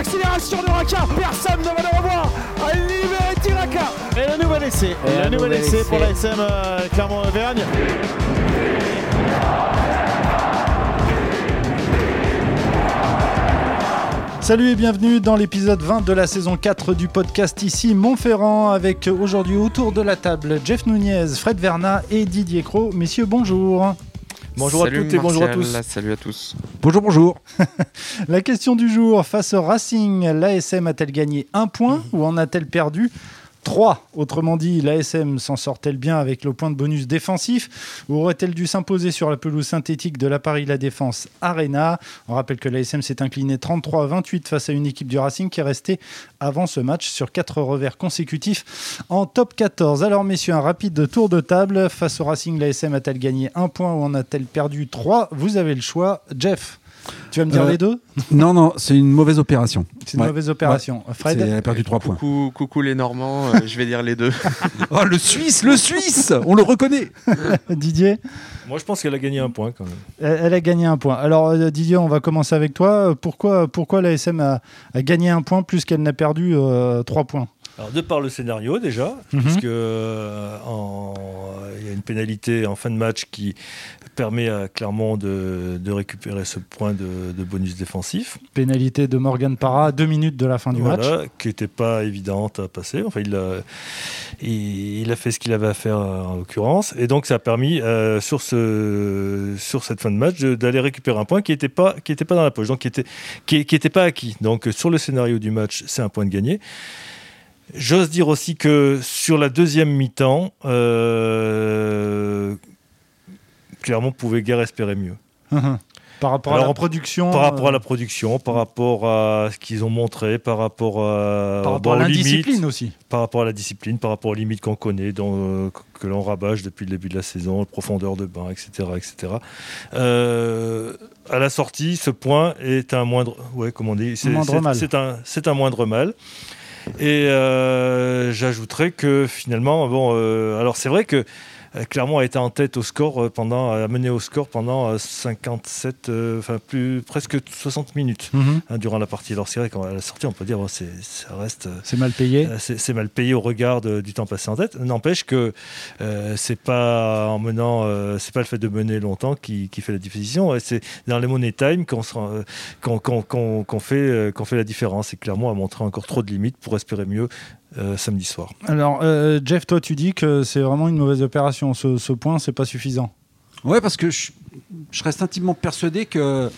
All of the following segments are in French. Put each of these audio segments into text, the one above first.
l'accélération de Raka. Personne ne va le revoir. Libéré Raka. Et le nouvel essai. Et le nouvel essai pour la SM euh, Clermont-Auvergne. Salut et bienvenue dans l'épisode 20 de la saison 4 du podcast ici Montferrand avec aujourd'hui autour de la table Jeff Nunez, Fred Verna et Didier Cro. Messieurs, bonjour. Bonjour à toutes et bonjour à tous. Salut à tous. Bonjour, bonjour. la question du jour, face au Racing, l'ASM a-t-elle gagné un point ou en a-t-elle perdu 3. Autrement dit, l'ASM s'en sort-elle bien avec le point de bonus défensif ou aurait-elle dû s'imposer sur la pelouse synthétique de la Paris La Défense Arena? On rappelle que l'ASM s'est incliné 33 à 28 face à une équipe du Racing qui est restée avant ce match sur 4 revers consécutifs en top 14. Alors messieurs, un rapide tour de table. Face au Racing, l'ASM a-t-elle gagné un point ou en a-t-elle perdu 3 Vous avez le choix. Jeff tu vas me dire Euh, les deux Non, non, c'est une mauvaise opération. C'est une Ouais. mauvaise opération. Fred Elle a perdu 3 points. Coucou, coucou les Normands, euh, je vais dire les deux. Oh, le Suisse, le Suisse On le reconnaît Didier Moi, je pense qu'elle a gagné un point quand même. Elle elle a gagné un point. Alors euh, Didier, on va commencer avec toi. Pourquoi, pourquoi la SM a, a gagné un point plus qu'elle n'a perdu euh, trois points? Alors, de par le scénario déjà, puisque euh, en- il y a une pénalité en fin de match qui permet à Clermont de, de récupérer ce point de, de bonus défensif. Pénalité de Morgan Parra deux minutes de la fin du match. Voilà, qui n'était pas évidente à passer. Enfin, il a, il, il a fait ce qu'il avait à faire en l'occurrence. Et donc, ça a permis, euh, sur, ce, sur cette fin de match, d'aller récupérer un point qui n'était pas, qui était pas dans la poche, donc qui n'était qui, qui était pas acquis. Donc, sur le scénario du match, c'est un point de gagné. J'ose dire aussi que sur la deuxième mi-temps, euh, Clermont pouvait guère espérer mieux. Par rapport à la production. Par rapport à euh, la production, par rapport à ce qu'ils ont montré, par rapport à, par rapport bon, à l'indiscipline limites, aussi. par rapport à la discipline, par rapport aux limites qu'on connaît, euh, que l'on rabâche depuis le début de la saison, la profondeur de bain, etc. etc. Euh, à la sortie, ce point est un moindre, ouais, comme on dit, c'est, Moindre c'est- mal. c'est un, c'est un moindre mal. Et euh, j'ajouterais que finalement, bon, euh, alors c'est vrai que euh, Clermont a été en tête au score euh, pendant, a mené au score pendant euh, 57, euh, enfin plus presque 60 minutes Mhm. hein, durant la partie. Alors c'est vrai qu'à la sortie, on peut dire, bon, c'est, ça reste. euh, C'est mal payé. euh, C'est mal payé au regard de- du temps passé en tête. N'empêche que euh, c'est pas en menant, euh, c'est pas le fait de mener longtemps qui, qui fait la décision. C'est dans les money time qu'on euh, fait, euh, qu'on fait la différence. Et clairement, a montré encore trop de limites pour espérer mieux euh, samedi soir. Alors euh, Jeff, toi tu dis que c'est vraiment une mauvaise opération. Ce, ce point, c'est pas suffisant. Ouais, parce que je, je reste intimement persuadé que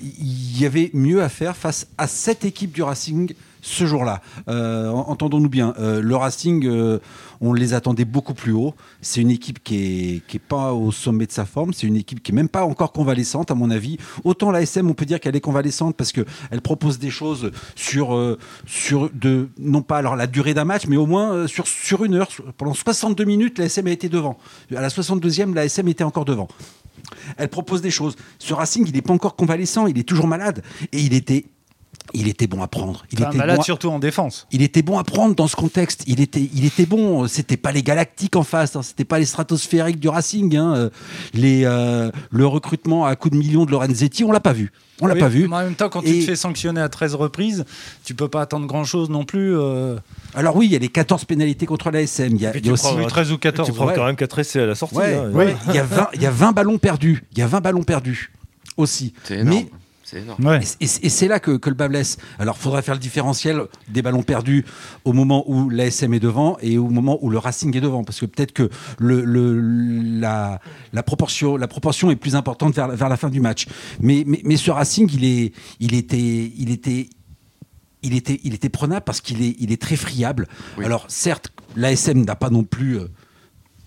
il y avait mieux à faire face à cette équipe du Racing ce jour-là. Euh, en- Entendons-nous bien, euh, le Racing, euh, on les attendait beaucoup plus haut. C'est une équipe qui est, qui est pas au sommet de sa forme. C'est une équipe qui est même pas encore convalescente, à mon avis. Autant la SM, on peut dire qu'elle est convalescente parce que elle propose des choses sur, sur de, non pas alors la durée d'un match, mais au moins sur, sur une heure. Pendant 62 minutes, la SM a été devant. À la 62e, la SM était encore devant. Elle propose des choses. Ce Racing, il n'est pas encore convalescent, il est toujours malade. Et il était, il était bon à prendre. Il Enfin, était malade bon à- surtout en défense. il était bon à prendre dans ce contexte. Il était, il était bon. C'était pas les galactiques en face. Hein. C'était pas les stratosphériques du Racing. Hein. Euh, Les, euh, le recrutement à coups de millions de Lorenzetti, on l'a pas vu. On l'a Oui, pas vu. mais En même temps, quand tu te fais sanctionner à 13 reprises, tu peux pas attendre grand chose non plus. euh, Alors oui, il y a les 14 pénalités contre la SM. Il y a, il y a tu aussi. prends- 13 ou 14. tu prends ouais. quand même 4 essais à la sortie. Ouais, hein. ouais. Il y a 20, il y a 20 ballons perdus. Il y a 20 ballons perdus aussi. C'est énorme. Mais C'est énorme. Ouais. Et, et- et c'est là que, que le bas blesse. Alors, il faudrait faire le différentiel des ballons perdus au moment où l'ASM est devant et au moment où le Racing est devant. Parce que peut-être que le, le- la, la, proportion, la proportion est plus importante vers, vers la fin du match. Mais, mais, mais ce Racing, il, est, il était. Il était il était, il était prenable parce qu'il est, il est très friable. Oui. Alors certes, l'ASM n'a pas non plus euh,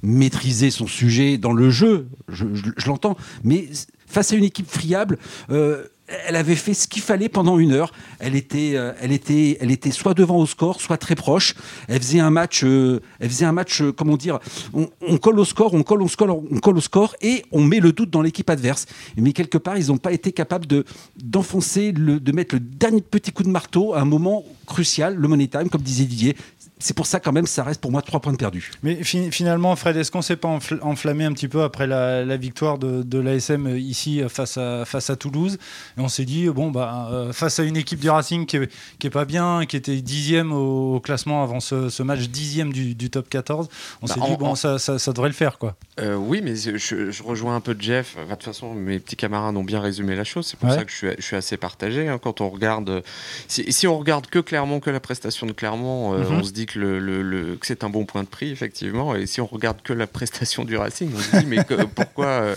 maîtrisé son sujet dans le jeu, je, je- je l'entends, mais face à une équipe friable, euh, elle avait fait ce qu'il fallait pendant une heure. Elle était, euh, elle était, soit devant au score, soit très proche. Elle faisait un match, euh, euh, comment dire, on, on colle au score, on colle au score, on colle au score, et on met le doute dans l'équipe adverse. Mais quelque part, ils n'ont pas été capables de d'enfoncer, de mettre le dernier petit coup de marteau à un moment crucial, le money time, comme disait Didier. C'est pour ça quand même, ça reste pour moi trois points de perdus. Mais finalement, Fred, est-ce qu'on s'est pas enflammé un petit peu après la, victoire de, de l'ASM euh, ici euh, face à, face à Toulouse? Et on s'est dit, bon, bah, euh, face à une équipe du Racing qui est, pas bien, qui était dixième au, classement avant ce, match, dixième du, top 14, on bah, s'est dit, bon, ça, ça, devrait le faire, quoi. oui, mais je, rejoins un peu Jeff. De toute façon, mes petits camarades ont bien résumé la chose. C'est pour ça que je suis, assez partagé. Hein. quand on regarde, si, si, on regarde que Clermont, que la prestation de Clermont, mm-hmm. on se dit que le, le, que c'est un bon point de prix, effectivement. Et si on regarde que la prestation du Racing, on se dit, mais pourquoi, euh,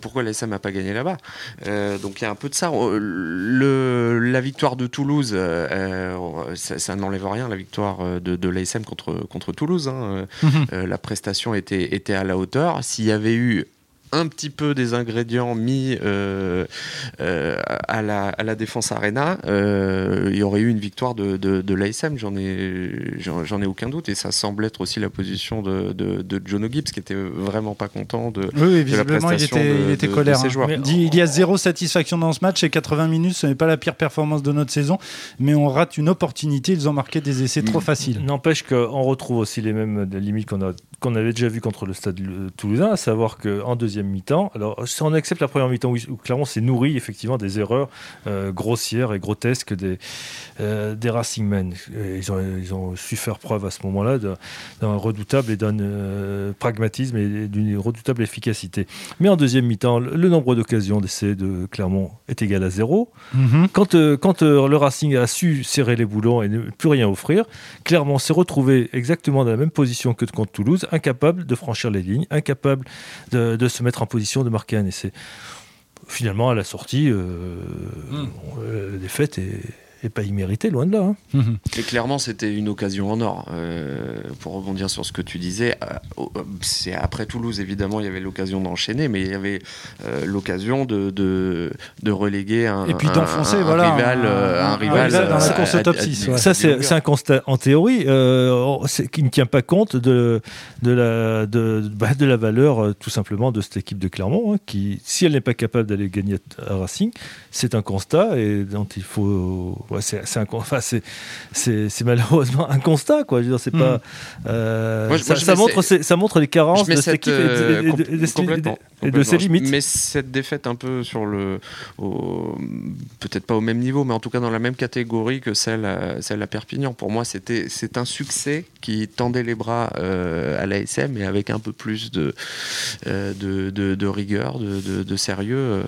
pourquoi l'ASM n'a pas gagné là-bas? Euh, Donc il y a un peu de ça. Euh, le, la victoire de Toulouse, ça, n'enlève rien, la victoire de, de l'ASM contre, contre Toulouse. Hein. Mhm. la prestation était, était à la hauteur. S'il y avait eu un petit peu des ingrédients mis euh, euh, à, la, à, la, défense Arena, euh, il y aurait eu une victoire de, de, l'ASM, j'en ai, j'en ai aucun doute. Et ça semble être aussi la position de, de, John Gibbs, qui était vraiment pas content de, oui, la prestation il était, il était colère, ses hein. joueurs. il y a zéro satisfaction dans ce match et 80 minutes, ce n'est pas la pire performance de notre saison, mais on rate une opportunité. Ils ont marqué des essais trop faciles. N'empêche qu'on retrouve aussi les mêmes limites qu'on, a, qu'on avait déjà vu contre le Stade Toulousain, à savoir qu'en deuxième mi-temps. Alors, si on accepte la première mi-temps où, clairement c'est nourri effectivement des erreurs euh, grossières et grotesques des, euh, des Racing Men. Ils ont, ils ont, su faire preuve à ce moment-là d'un redoutable et d'un euh, pragmatisme et d'une redoutable efficacité. Mais en deuxième mi-temps, le, nombre d'occasions d'essai de Clermont est égal à zéro. Mm-hmm. Quand, quand le Racing a su serrer les boulons et ne plus rien offrir, Clermont s'est retrouvé exactement dans la même position que contre Toulouse, incapable de franchir les lignes, incapable de, de se mettre mettre en position de marquer un essai. Finalement, à la sortie, euh, hmm. euh, la défaite est et pas immérité, loin de là. Hein. Mhm. Et clairement, c'était une occasion en or. Euh, pour rebondir sur ce que tu disais, euh, c'est après Toulouse, évidemment, il y avait l'occasion d'enchaîner, mais il y avait euh, l'occasion de, de, de, reléguer un, et puis d'enfoncer un, voilà, rival, un, rival, dans la course au top 6. Ça, c'est un constat en théorie qui ne tient pas compte de, de, la, de, bah, de la valeur, tout simplement, de cette équipe de Clermont, hein, qui, si elle n'est pas capable d'aller gagner à Racing, c'est un constat et dont il faut c'est enfin, c'est malheureusement un constat quoi. Je veux dire, c'est pas. Hmm. Euh, ça, montre ça montre les carences de cette équipe et, de, ses limites. Mais cette défaite un peu sur le, peut-être pas au même niveau, mais en tout cas dans la même catégorie que celle à, celle à Perpignan. Pour moi, c'était c'est un succès qui tendait les bras euh, à l'ASM et avec un peu plus de euh, de, de, rigueur, de, sérieux,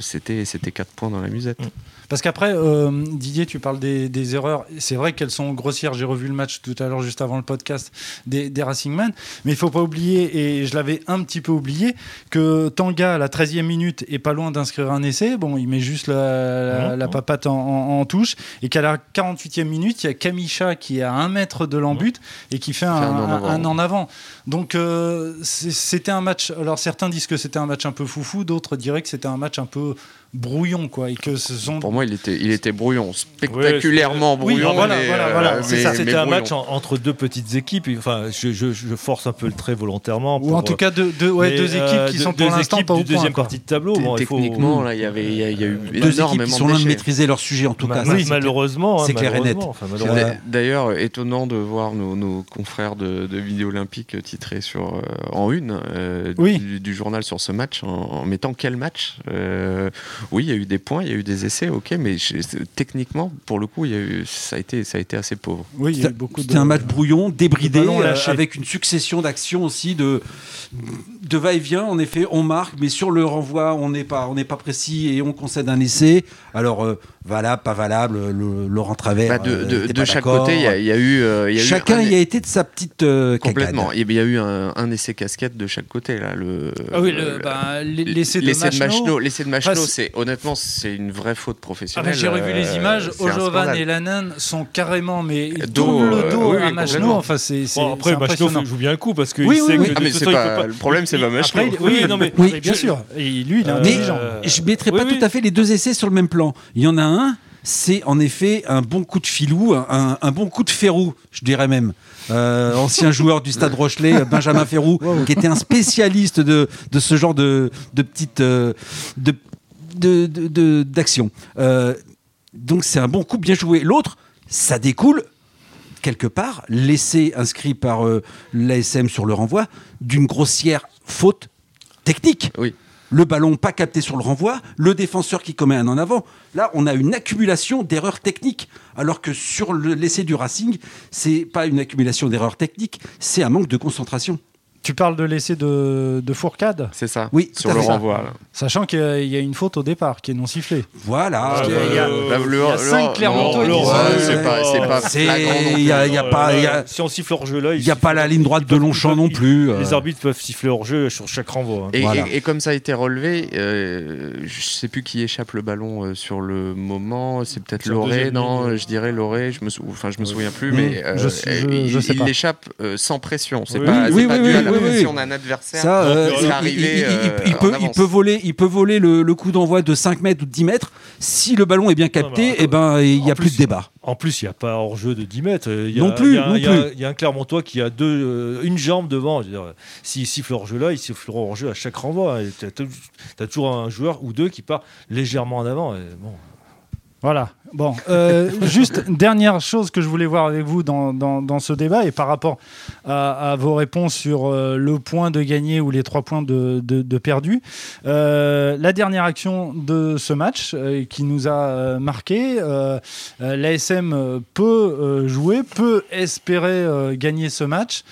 c'était c'était quatre points dans la musette. Hmm. Parce qu'après, euh, Didier, tu parles des, erreurs. C'est vrai qu'elles sont grossières. J'ai revu le match tout à l'heure, juste avant le podcast, des, des Racing Man. Mais il faut pas oublier, et je l'avais un petit peu oublié, que Tanga, à la 13e minute, est pas loin d'inscrire un essai. Bon, il met juste la, la, papate en, touche. Et qu'à la 48e minute, il y a Kamisha qui est à un mètre de l'embut et qui fait un, un, en avant. Donc, euh, c'était un match. Alors, certains disent que c'était un match un peu foufou, d'autres diraient que c'était un match un peu brouillon quoi et que ce sont pour moi il était il était brouillon spectaculairement brouillon voilà, voilà, c'était un match entre deux petites équipes enfin je, je, force un peu le trait volontairement ou en tout cas deux, deux, ouais, deux euh, équipes qui sont pour l'instant pas au deuxième partie de tableau techniquement là il y avait il y, a, eu deux équipes qui sont loin de maîtriser leur sujet en tout cas. malheureusement c'est clair et net. d'ailleurs étonnant de voir nos, confrères de, Vidéo Olympique titrés sur euh, en une euh, du, journal sur ce match en, mettant quel match oui, il y a eu des points, il y a eu des essais, ok, mais techniquement, pour le coup, il y a eu, ça, a été, ça a été assez pauvre. Oui, il y a beaucoup C'était un match brouillon, débridé, euh, avec une succession d'actions aussi, de, de va-et-vient. En effet, on marque, mais sur le renvoi, on n'est pas, pas précis et on concède un essai. Alors, euh, valable, pas valable, le, Laurent Travers. Bah, de, euh, de, chaque côté, il y, a eu. Euh, y a Chacun y a été de sa petite. Euh, complètement. Il y a eu un, essai casquette de chaque côté. Là, le, ah oui, bah, l'essai de Machno. L'essai de Machno, c'est, honnêtement, c'est une vraie faute professionnelle. Ah, j'ai revu les images. Ojovan et Lanen sont carrément mais dos, le dos à Machno. Enfin, c'est, après, Machno joue bien le coup parce que oui, sait que ah, mais c'est pas, le problème, c'est pas Machno. Oui, non, mais bien sûr. Et lui, il est intelligent. Je mettrais pas tout à fait les deux essais sur le même plan. Il y en a c'est en effet un bon coup de filou, un, bon coup de Ferrou, je dirais même. Euh, ancien joueur du Stade Rochelet, Benjamin Ferrou, qui était un spécialiste de, ce genre de, de petites euh, d'action. Euh, donc c'est un bon coup bien joué. L'autre, ça découle quelque part, l'essai inscrit par l'ASM sur le renvoi d'une grossière faute technique. Oui le ballon pas capté sur le renvoi, le défenseur qui commet un en avant. Là, on a une accumulation d'erreurs techniques, alors que sur l'essai du Racing, c'est pas une accumulation d'erreurs techniques, c'est un manque de concentration. Tu parles de l'essai de, Fourcade C'est ça. Oui, sur le renvoi. Sachant qu'il y, a une faute au départ qui est non sifflée. Voilà. il y a, euh, cinq Clermontois C'est pas, c'est pas Il y a, pas. si on siffle hors jeu là, il n'y a pas la ligne droite de Longchamp non plus. Les arbitres peuvent siffler hors jeu sur chaque renvoi. Hein. Et, comme ça a été relevé, euh, je sais plus qui échappe le ballon euh, sur le moment. C'est peut-être Loré, non Je dirais Loré. Je me, enfin, je me souviens plus, mais il l'échappe sans pression. C'est pas si on a un adversaire ça, euh, il, peut, il, peut, voler, il peut voler le, coup d'envoi de 5 mètres ou de 10 mètres. Si le ballon est bien capté, et eh ben, il n'y a plus de débat. En plus, il n'y a pas hors-jeu de 10 mètres. non plus. Il y, a un Clermontois qui a deux, euh, une jambe devant. S'il siffle hors-jeu là, il sifflera hors-jeu à chaque renvoi. Tu as, toujours un joueur ou deux qui part légèrement en avant. bon. Voilà. Bon, euh, juste dernière chose que je voulais voir avec vous dans, ce débat et par rapport à, vos réponses sur euh, le point de gagner ou les trois points de, de, perdu. Euh, la dernière action de ce match qui nous a marqué, l'ASM peut jouer, peut espérer gagner ce match.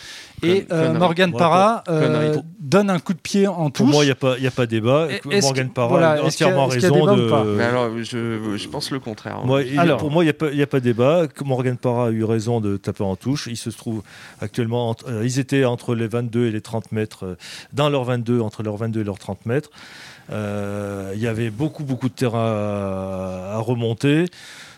Et euh, Morgan Parra euh, donne un coup de pied en touche. Pour moi, il n'y a, pas, a pas débat. Morgan Parra a entièrement raison. de... Mais alors, je, je, pense le contraire. Moi, alors, pour moi, il n'y a, a, pas débat. Morgan Parra a eu raison de taper en touche. Il se trouve actuellement. Euh, ils étaient entre les 22 et les 30 mètres. dans leurs 22, entre leurs 22 et leurs 30 mètres. Il y avait beaucoup, beaucoup de terrain à, à remonter.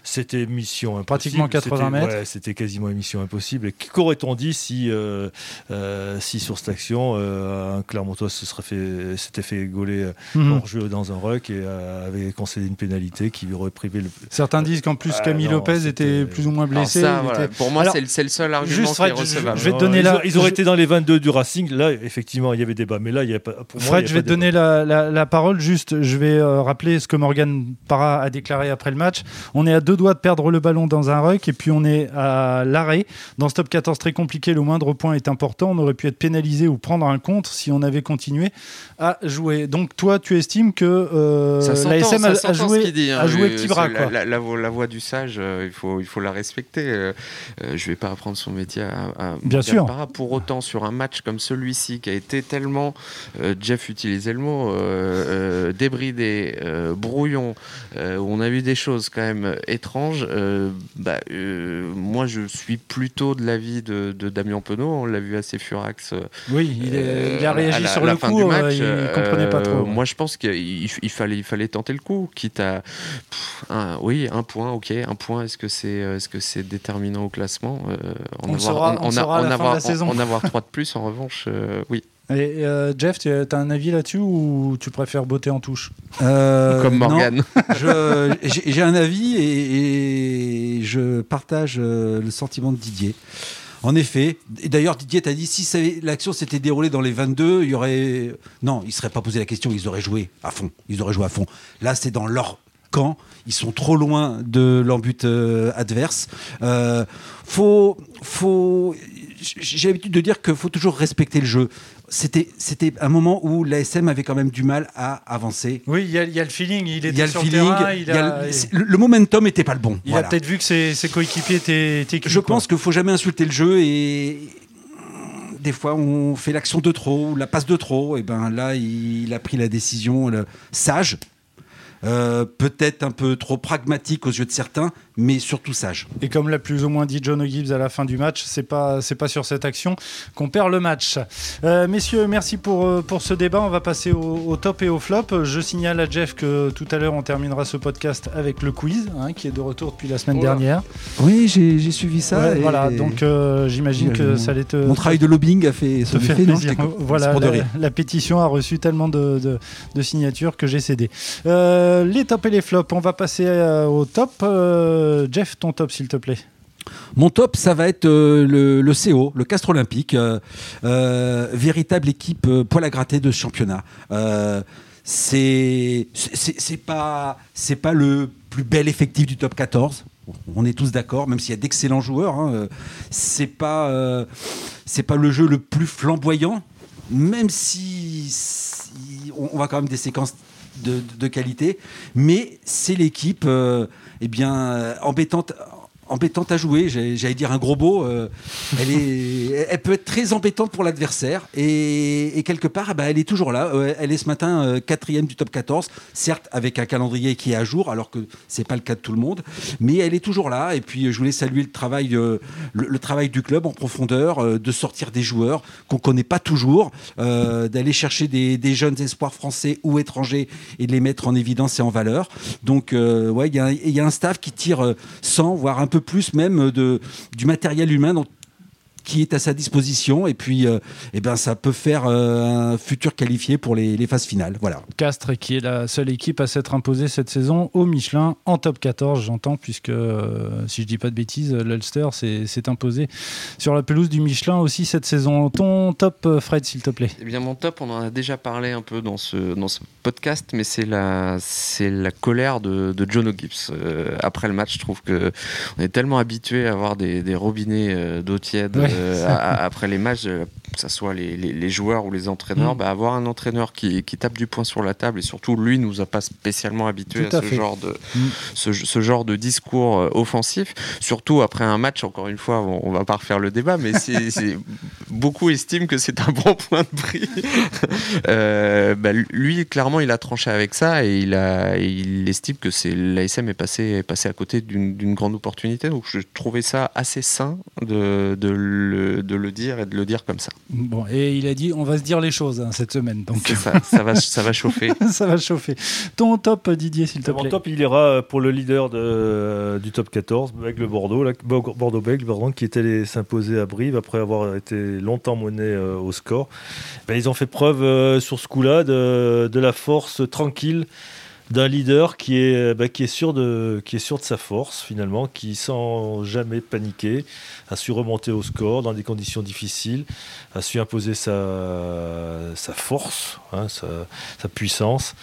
C'était mission impossible. Pratiquement 80 mètres. Ouais, c'était quasiment une mission impossible. Et qu'aurait-on dit si, euh, euh, si sur cette action, euh, un Clermontois se serait fait, s'était fait gauler mhm. hors jeu dans un ruck et avait concédé une pénalité qui lui aurait privé le. Certains disent qu'en plus ah, Camille Lopez était plus ou moins blessé. Pour moi, c'est le seul argument qui est recevable. Je, vais te donner la... ils, auraient été dans les 22 du Racing. Là, effectivement, il y avait débat. Mais là, il y a pas. Pour Fred, je vais te donner la, la, parole. Juste, je vais rappeler ce que Morgan Parra a déclaré après le match. On est à deux doigts de perdre le ballon dans un ruck et puis on est à l'arrêt. Dans ce top 14 très compliqué, le moindre point est important. On aurait pu être pénalisé ou prendre un contre si on avait continué à jouer. Donc toi, tu estimes que euh, l'ASM a, joué, dit, hein, petit bras. La, la, voix du sage, euh, il, faut, il faut la respecter. Euh, euh, je ne vais pas apprendre son métier à, Bien sûr. Pour autant, sur un match comme celui-ci, qui a été tellement, Jeff utilisait le mot, débridé, brouillon, où on a vu des choses quand même étranges, euh, bah, euh, moi je suis plutôt de l'avis de, de, Damien Penaud, on l'a vu assez furax. Euh, oui, il, a réagi sur le coup, match, il comprenait pas trop. Moi je pense qu'il fallait, il fallait tenter le coup, quitte à. un, oui, un point, ok, un point, est-ce que c'est est -ce c'est déterminant au classement On. En avoir 3 de plus, en revanche, oui. Et Jeff, tu as un avis là-dessus ou tu préfères botter en touche? Comme Morgan. J'ai un avis et, et je partage le sentiment de Didier. En effet, et d'ailleurs Didier t'a dit si l'action s'était déroulée dans les 22, il y aurait non, ils seraient pas posé la question, ils auraient joué à fond, ils auraient joué à fond. Là, c'est dans leur camp, ils sont trop loin de leur but adverse. Euh, faut, faut, j'ai l'habitude de dire qu'il faut toujours respecter le jeu. C'était, c'était un moment où l'ASM avait quand même du mal à avancer. Oui, il y, a le feeling, il était sur le feeling, le, momentum n'était pas le bon. Il a peut-être vu que ses, coéquipiers étaient, étaient Je pense qu'il faut jamais insulter le jeu et des fois on fait l'action de trop ou la passe de trop. Et ben là, il, a pris la décision sage euh, peut-être un peu trop pragmatique aux yeux de certains, mais surtout sage. Et comme l'a plus ou moins dit John O'Gibbs à la fin du match, c'est pas c'est pas sur cette action qu'on perd le match. Euh, messieurs, merci pour euh, pour ce débat. On va passer au, top et au flop. Je signale à Jeff que tout à l'heure on terminera ce podcast avec le quiz, hein, qui est de retour depuis la semaine dernière. Oui, j'ai suivi ça. Voilà, donc j'imagine que ça allait te. Mon travail de lobbying a fait effet. Plaisir. voilà, la, pétition a reçu tellement de, de, signatures que j'ai cédé. Euh, les tops et les flops, on va passer euh, au top. Euh, Jeff, ton top, s'il te plaît. Mon top, ça va être le, CO, le Castre Olympique, véritable équipe poil à gratter de championnat. c'est pas pas le plus bel effectif du top 14. on est tous d'accord, même s'il y a d'excellents joueurs, hein, c'est pas, le jeu le plus flamboyant, même si, on, va quand même des séquences de, qualité, mais c'est l'équipe eh bien embêtante embêtante à jouer, j'allais dire un gros beau. Euh, elle, est, elle peut être très embêtante pour l'adversaire et, quelque part, bah, elle est toujours là. Euh, elle est ce matin euh, quatrième du top 14, certes avec un calendrier qui est à jour, alors que c'est pas le cas de tout le monde, mais elle est toujours là. Et puis je voulais saluer le travail, le, travail du club en profondeur, de sortir des joueurs qu'on connaît pas toujours, d'aller chercher des, jeunes espoirs français ou étrangers et de les mettre en évidence et en valeur. Donc ouais, il y, y, a un staff qui tire 100 voire un peu plus même de, du matériel humain dont qui est à sa disposition. Et puis euh, eh ben ça peut faire euh, un futur qualifié pour les, phases finales. Voilà. Castres qui est la seule équipe à s'être imposée cette saison au Michelin en top 14 j'entends puisque euh, si je dis pas de bêtises l'Ulster s'est imposé sur la pelouse du Michelin aussi cette saison. Ton top Fred s'il te plaît. Eh bien mon top on en a déjà parlé un peu dans ce, dans ce podcast mais c'est la, la colère de, de John O'Gibbs après le match je trouve que on est tellement habitué à avoir des, des robinets d'eau tiède euh, après les matchs, euh, que ce soit les, joueurs ou les entraîneurs, mm. bah, avoir un entraîneur qui, tape du poing sur la table et surtout lui nous a pas spécialement habitués à, ce, genre de, mm. ce, genre de discours euh, offensif. Surtout après un match, encore une fois, on, va pas refaire le débat, mais c'est, beaucoup estiment que c'est un bon point de prix. Bah, lui, clairement, il a tranché avec ça et il, a, il estime que c'est, l'ASM est passé, est passé à côté d'une, grande opportunité. Donc je trouvais ça assez sain de, de de le dire et de le dire comme ça. Bon, et il a dit on va se dire les choses hein, cette semaine. Donc ça, ça, va, ça va chauffer. ça va chauffer. Ton top, Didier, s'il te plaît. Mon top, il ira pour le leader de, du top 14, avec le Bordeaux, Bordeaux-Bègle, pardon, qui était allé s'imposer à Brive après avoir été longtemps mené euh, au score. Ben, ils ont fait preuve euh, sur ce coup-là de, de la force tranquille d'un leader qui est, bah, qui, est sûr de, qui est sûr de sa force finalement, qui sans jamais paniquer, a su remonter au score dans des conditions difficiles, a su imposer sa, sa force, hein, sa, puissance,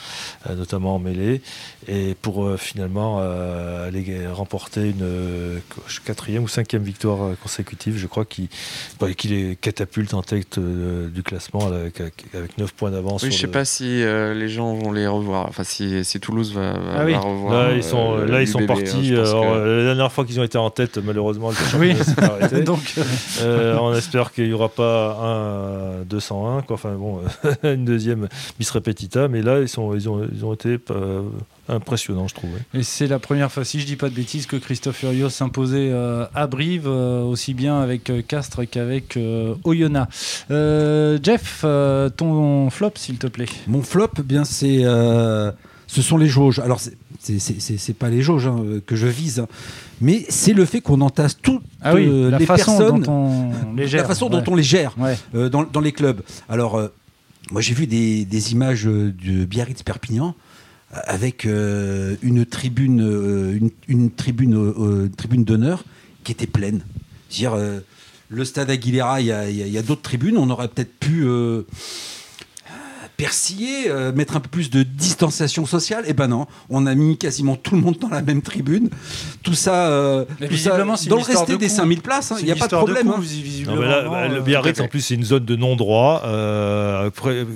euh, notamment en mêlée, et pour euh, finalement euh, aller remporter une quatrième ou cinquième victoire consécutive, je crois, qui, bah, qui les catapulte en tête du classement avec, avec 9 points d'avance. Oui, je ne sais pas si les gens vont les revoir, enfin si Toulouse va, ah revoir. Là, ils sont, euh, là, ils sont partis. Hein, euh, la dernière fois qu'ils ont été en tête, malheureusement, le oui. s'est arrêté. Donc, euh, on espère qu'il n'y aura pas un 201, quoi. Enfin bon, une deuxième Miss Repetita, mais là, ils, sont, ils, ont, ils ont été impressionnant, je trouve. Et c'est la première fois, si je dis pas de bêtises, que Christophe Furios s'imposait à Brive, aussi bien avec Castres qu'avec Oyonnax. Jeff, ton flop, s'il te plaît. Mon flop, eh bien c'est ce sont les jauges. Alors, c'est pas les jauges hein, que je vise, hein. mais c'est le fait qu'on entasse toutes ah euh, les personnes, la façon dont on les gère euh, dans, les clubs. Alors, euh, moi j'ai vu des, images de Biarritz Perpignan avec une tribune, une, tribune, tribune d'honneur qui était pleine. dire le stade Aguilera, il y a, d'autres tribunes, on aurait peut-être pu persiller, euh, mettre un peu plus de distanciation sociale. Et eh ben non, on a mis quasiment tout le monde dans la même tribune. Tout ça, euh, dans le resté des 5000 places, il hein, n'y a pas de problème. Hein. le Biarritz, en plus, c'est une zone de non-droit, euh,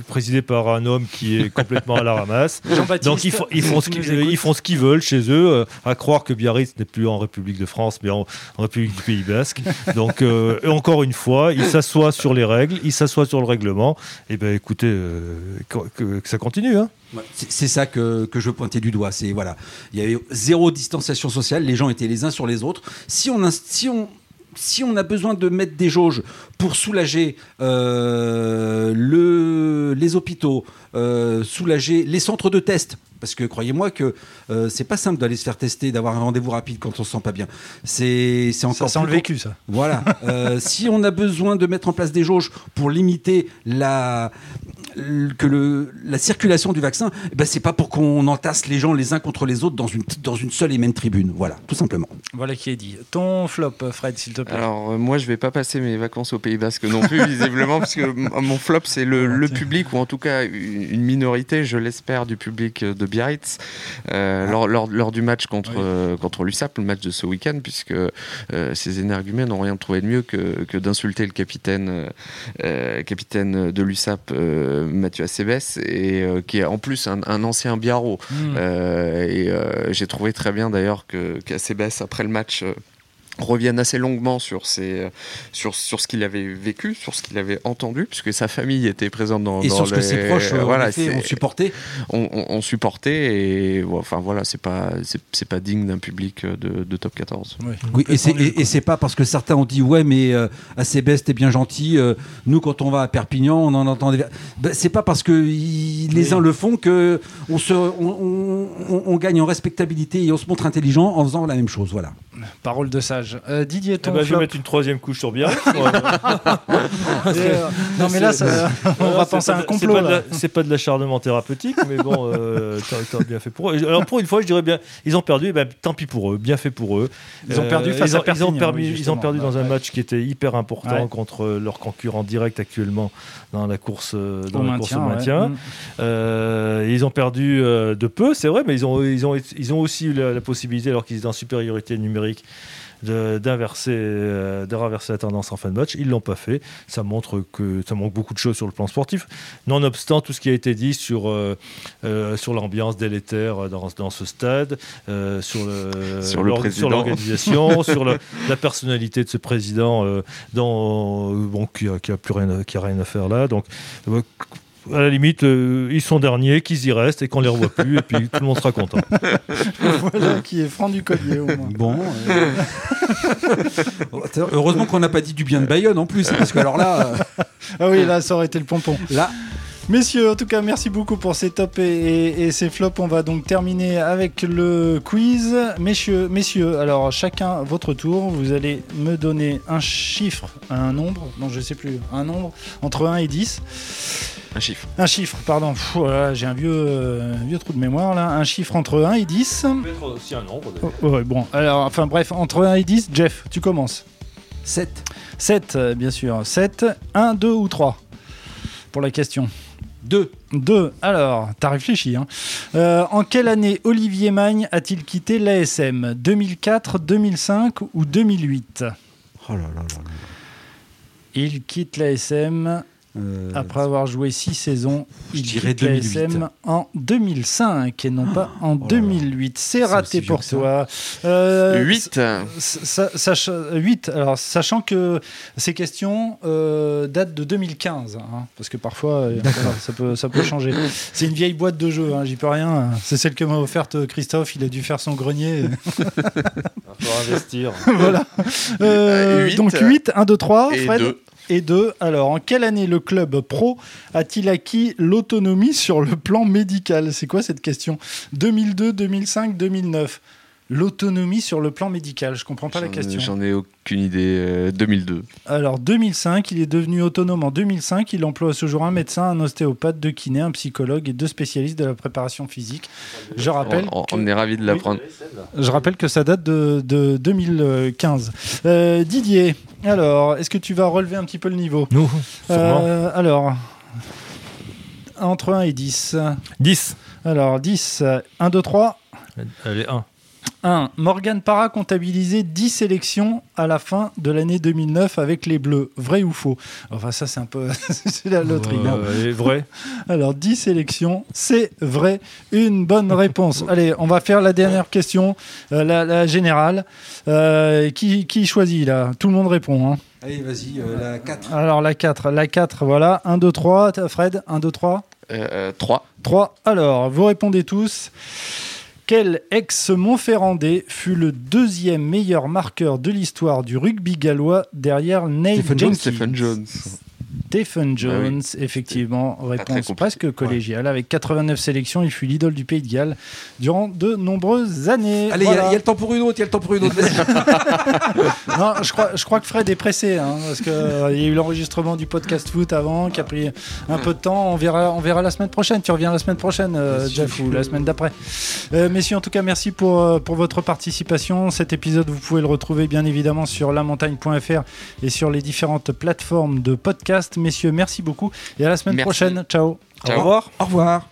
présidée par un homme qui est complètement à la ramasse. Donc ils, ils, font ce qu'ils, font ce qu'ils veulent chez eux, à croire que Biarritz n'est plus en République de France, mais en, République du Pays Basque. Donc, encore une fois, ils s'assoient sur les règles, ils s'assoient sur le règlement. Et eh ben écoutez, que, ça continue. Hein. C'est ça que, je pointais du doigt. C'est voilà, il y avait zéro distanciation sociale. Les gens étaient les uns sur les autres. Si on, si on si on a besoin de mettre des jauges pour soulager euh, le, les hôpitaux, euh, soulager les centres de test, parce que croyez-moi que euh, c'est pas simple d'aller se faire tester, d'avoir un rendez-vous rapide quand on se sent pas bien. C'est encore. Ça sent le vécu, ça. Voilà. si on a besoin de mettre en place des jauges pour limiter la que le, la circulation du vaccin, eh ben, c'est pas pour qu'on entasse les gens les uns contre les autres dans une, dans une seule et même tribune. Voilà, tout simplement. Voilà qui est dit. Ton flop, Fred, s'il te plaît. Alors, euh, moi, je vais pas passer mes vacances au Pays Basque non plus, visiblement, parce que mon flop, c'est le, le, public, ou en tout cas une minorité, je l'espère, du public de Biarritz, euh, ah. lors, lors, lors, du match contre, euh, contre l'USAP, le match de ce week-end, puisque euh, ces énergumènes n'ont rien trouvé de mieux que, que d'insulter le capitaine, euh, capitaine de l'USAP, Mathieu Acebes, et qui est en plus un, un ancien Biarro. Hmm. et j'ai trouvé très bien d'ailleurs qu'Acebes, après le match, reviennent assez longuement sur, ses, sur, sur ce qu'il avait vécu, sur ce qu'il avait entendu, puisque sa famille était présente dans, et dans sur ce que ses proches euh, voilà, ont supporté. On, on, supporté et enfin voilà, c'est pas c'est pas digne d'un public de, de, top 14. Oui, oui et c'est et, c'est pas parce que certains ont dit ouais mais euh, assez best t'es bien gentil. Euh, nous quand on va à Perpignan, on en entend des... Ben, c'est pas parce que les uns le font que on se on, on, gagne en respectabilité et on se montre intelligent en faisant la même chose. Voilà. Parole de sage. Euh, Didier, ton eh ben, Je vais mettre une troisième couche sur bien. Euh, non, mais là, on va penser à un complot. C'est pas, de l'acharnement thérapeutique, mais bon, euh, t'as bien fait pour eux. Alors, pour une fois, je dirais bien, ils ont perdu, ben, tant pis pour eux, bien fait pour eux. Ils ont perdu face ils ont, à Perpignan, ils ont, perdu, ils ont perdu dans un match qui était hyper important contre leur concurrent direct actuellement dans la course, dans au la maintien. Course au maintien. Mm. ils ont perdu de peu, c'est vrai, mais ils ont, ils ont, ils ont aussi eu la, la possibilité, alors qu'ils étaient en supériorité numérique, d'inverser, euh, de, renverser la tendance en fin de match. Ils l'ont pas fait. Ça montre que ça manque beaucoup de choses sur le plan sportif. Nonobstant tout ce qui a été dit sur, euh, euh, sur l'ambiance délétère dans, dans, ce stade, sur, le, sur, l'organisation, sur la personnalité de ce président dans, bon, qui, a, qui a plus rien, qui a rien à faire là. Donc à la limite, euh, ils sont derniers, qu'ils y restent et qu'on les revoit plus, et puis tout le monde sera content. voilà qui est franc du collier au moins. Bon. Euh, heureusement qu'on n'a pas dit du bien de Bayonne en plus, parce que alors là. Euh, ah oui, là, ça aurait été le pompon. Là. Messieurs, en tout cas, merci beaucoup pour ces tops et, ces flops. On va donc terminer avec le quiz. Messieurs, messieurs, alors chacun votre tour. Vous allez me donner un chiffre, un nombre, non je sais plus, un nombre entre 1 et 10. Un chiffre. Un chiffre, pardon. J'ai un vieux, euh, vieux trou de mémoire là. Un chiffre entre 1 et 10. Ça peut être aussi un nombre. Oh, bon, alors, enfin bref, entre 1 et 10, Jeff, tu commences. 7. 7, euh, bien sûr. 7, 1, 2 ou 3 Pour la question. 2. 2. Alors, t'as réfléchi. Hein. Euh, en quelle année Olivier Magne a-t-il quitté l'ASM 2004, 2005 ou 2008 Oh là là là. Il quitte l'ASM euh, Après avoir joué six saisons, il dirait 2008. en 2005 et non pas en 2008. C'est raté pour toi. 8 euh, 8. Alors, sachant que ces questions euh, datent de 2015, hein, parce que parfois ça, peut, ça peut changer. C'est une vieille boîte de jeu, hein, j'y peux rien. C'est celle que m'a offerte Christophe, il a dû faire son grenier. Il faut investir. voilà. donc 8, 1, 2, 3, Fred? Et 2. Alors, en quelle année le club pro a-t-il acquis l'autonomie sur le plan médical? C'est quoi cette question? 2002, 2005, 2009 L'autonomie sur le plan médical, je comprends pas la question. J'en ai aucune idée. 2002. Euh, Alors 2005, il est devenu autonome en 2005. Il emploie à ce jour un médecin, un ostéopathe, deux kinés, un psychologue et deux spécialistes de la préparation physique. Je rappelle. On, est ravi de l'apprendre. je rappelle que ça date de, 2015. Euh, Didier, alors, est-ce que tu vas relever un petit peu le niveau? Nous, euh, Alors, entre 1 et 10. 10. Alors, 10. 1, 2, 3. Allez, 1. 1. Morgan Parra comptabilisé 10 sélections à la fin de l'année 2009 avec les Bleus. Vrai ou faux? Enfin, ça, c'est un peu. c'est la loterie. Euh, vrai. Alors, 10 sélections, c'est vrai. Une bonne réponse. Allez, on va faire la dernière question, euh, la, générale. Euh, qui, qui, choisit là? Tout le monde répond. Hein. Allez, vas-y, la 4. Alors, la 4. La 4, voilà. 1, 2, 3. Fred 1, 2, 3 3. 3. Alors, vous répondez tous. Quel ex-Montferrandais fut le deuxième meilleur marqueur de l'histoire du rugby gallois derrière Nate Stephen Jenkins Jones. Stephen Jones, effectivement, réponse presque collégiale. Avec 89 sélections, il fut l'idole du Pays de Galles durant de nombreuses années. Allez, il y, a le temps pour une autre, il y a le temps pour une autre. non, je crois, je crois que Fred est pressé, hein, parce qu'il euh, y a eu l'enregistrement du podcast foot avant, qui a pris un peu de temps. On verra, on verra la semaine prochaine. Tu reviens la semaine prochaine, euh, Jeff, ou la semaine d'après. Euh, messieurs, en tout cas, merci pour, pour votre participation. Cet épisode, vous pouvez le retrouver bien évidemment sur lamontagne.fr et sur les différentes plateformes de podcast. Messieurs, merci beaucoup et à la semaine prochaine. Ciao. Ciao. Au revoir. Au revoir.